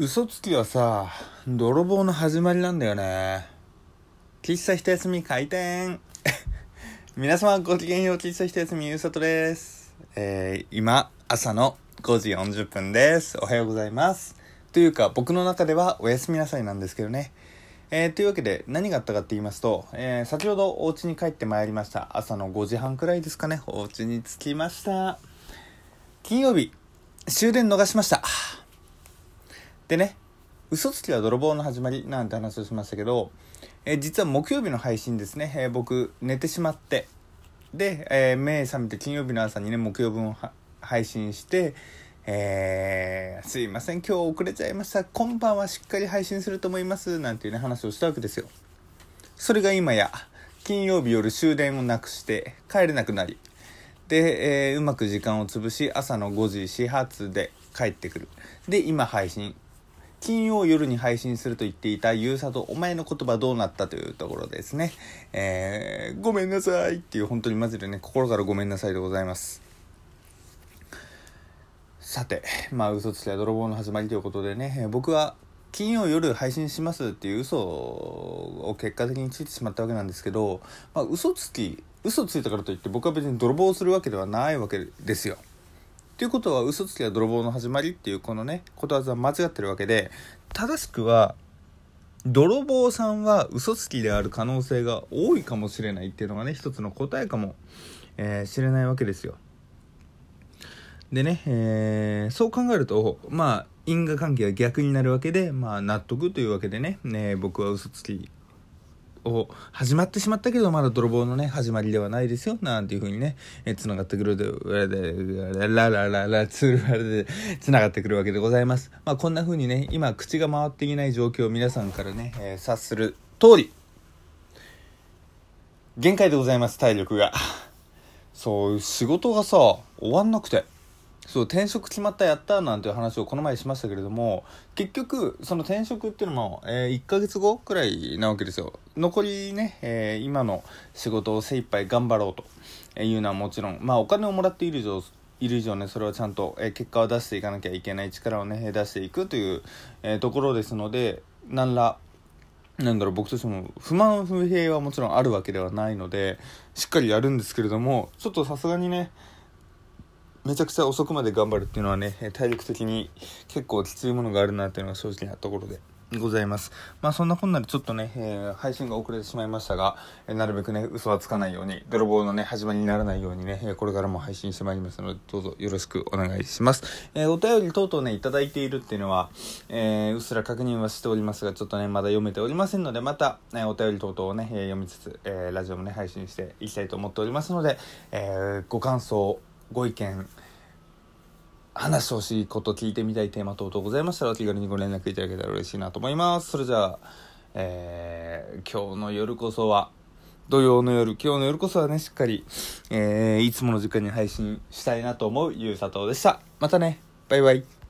嘘つきはさ、泥棒の始まりなんだよね。喫茶一休み開店 皆様ごきげんよう、喫茶一休みゆうさとです。えー、今、朝の5時40分です。おはようございます。というか、僕の中ではおやすみなさいなんですけどね。えー、というわけで何があったかって言いますと、えー、先ほどお家に帰ってまいりました。朝の5時半くらいですかね。お家に着きました。金曜日、終電逃しました。でね、嘘つきは泥棒の始まりなんて話をしましたけど、えー、実は木曜日の配信ですね、えー、僕寝てしまって、で、えー、目覚めて金曜日の朝にね、木曜分を配信して、えー、すいません、今日遅れちゃいました。今晩はしっかり配信すると思います。なんていうね、話をしたわけですよ。それが今や、金曜日夜終電をなくして帰れなくなり、で、えー、うまく時間を潰し、朝の5時始発で帰ってくる。で、今配信。金曜夜に配信すると言っていたゆうさとお前の言葉どうなったというところですね。えー、ごめんなさいっていう本当にマジでね、心からごめんなさいでございます。さて、まあ嘘つきは泥棒の始まりということでね、僕は金曜夜配信しますっていう嘘を結果的についてしまったわけなんですけど、まあ嘘つき、嘘ついたからといって僕は別に泥棒するわけではないわけですよ。っていうことは嘘つきは泥棒の始まりっていうこのねことわざは間違ってるわけで正しくは泥棒さんは嘘つきである可能性が多いかもしれないっていうのがね一つの答えかも、えー、しれないわけですよ。でね、えー、そう考えるとまあ因果関係が逆になるわけで、まあ、納得というわけでねね僕は嘘つきを始まってしまったけどまだ泥棒のね始まりではないですよなんていう風にねえ繋がってくるでラララララツールで繋がってくるわけでございます。まあこんな風にね今口が回っていない状況を皆さんからね、えー、察する通り限界でございます体力が。そう仕事がさ終わんなくて。そう転職決まったやったなんていう話をこの前しましたけれども結局その転職っていうのも、えー、1ヶ月後くらいなわけですよ。残りね、えー、今の仕事を精一杯頑張ろうというのはもちろんまあお金をもらっている以上いる以上ねそれはちゃんと、えー、結果を出していかなきゃいけない力をね出していくという、え、ところですので何らなんだろう僕としても不満不平はもちろんあるわけではないのでしっかりやるんですけれどもちょっとさすがにねめちゃくちゃ遅くまで頑張るっていうのはね、体力的に結構きついものがあるなっていうのが正直なところで。ございます。まあそんなこんなでちょっとね、えー、配信が遅れてしまいましたが、えー、なるべくね、嘘はつかないように、泥棒のね、始まりにならないようにね、え、これからも配信してまいりますので、どうぞよろしくお願いします。えお便り等々ね、いいているっていうのは、えうっすら確認はしておりますが、ちょっとね、まだ読めておりませんので、また、えお便り等々をね、え読みつつ、えラジオもね、配信していきたいと思っておりますので、えご感想、ご意見、話してほしいこと聞いてみたいテーマ等々ございましたらお気軽にご連絡いただけたら嬉しいなと思います。それじゃあ、えー、今日の夜こそは土曜の夜今日の夜こそはねしっかり、えー、いつもの時間に配信したいなと思うゆうさとうでした。またね。バイバイ。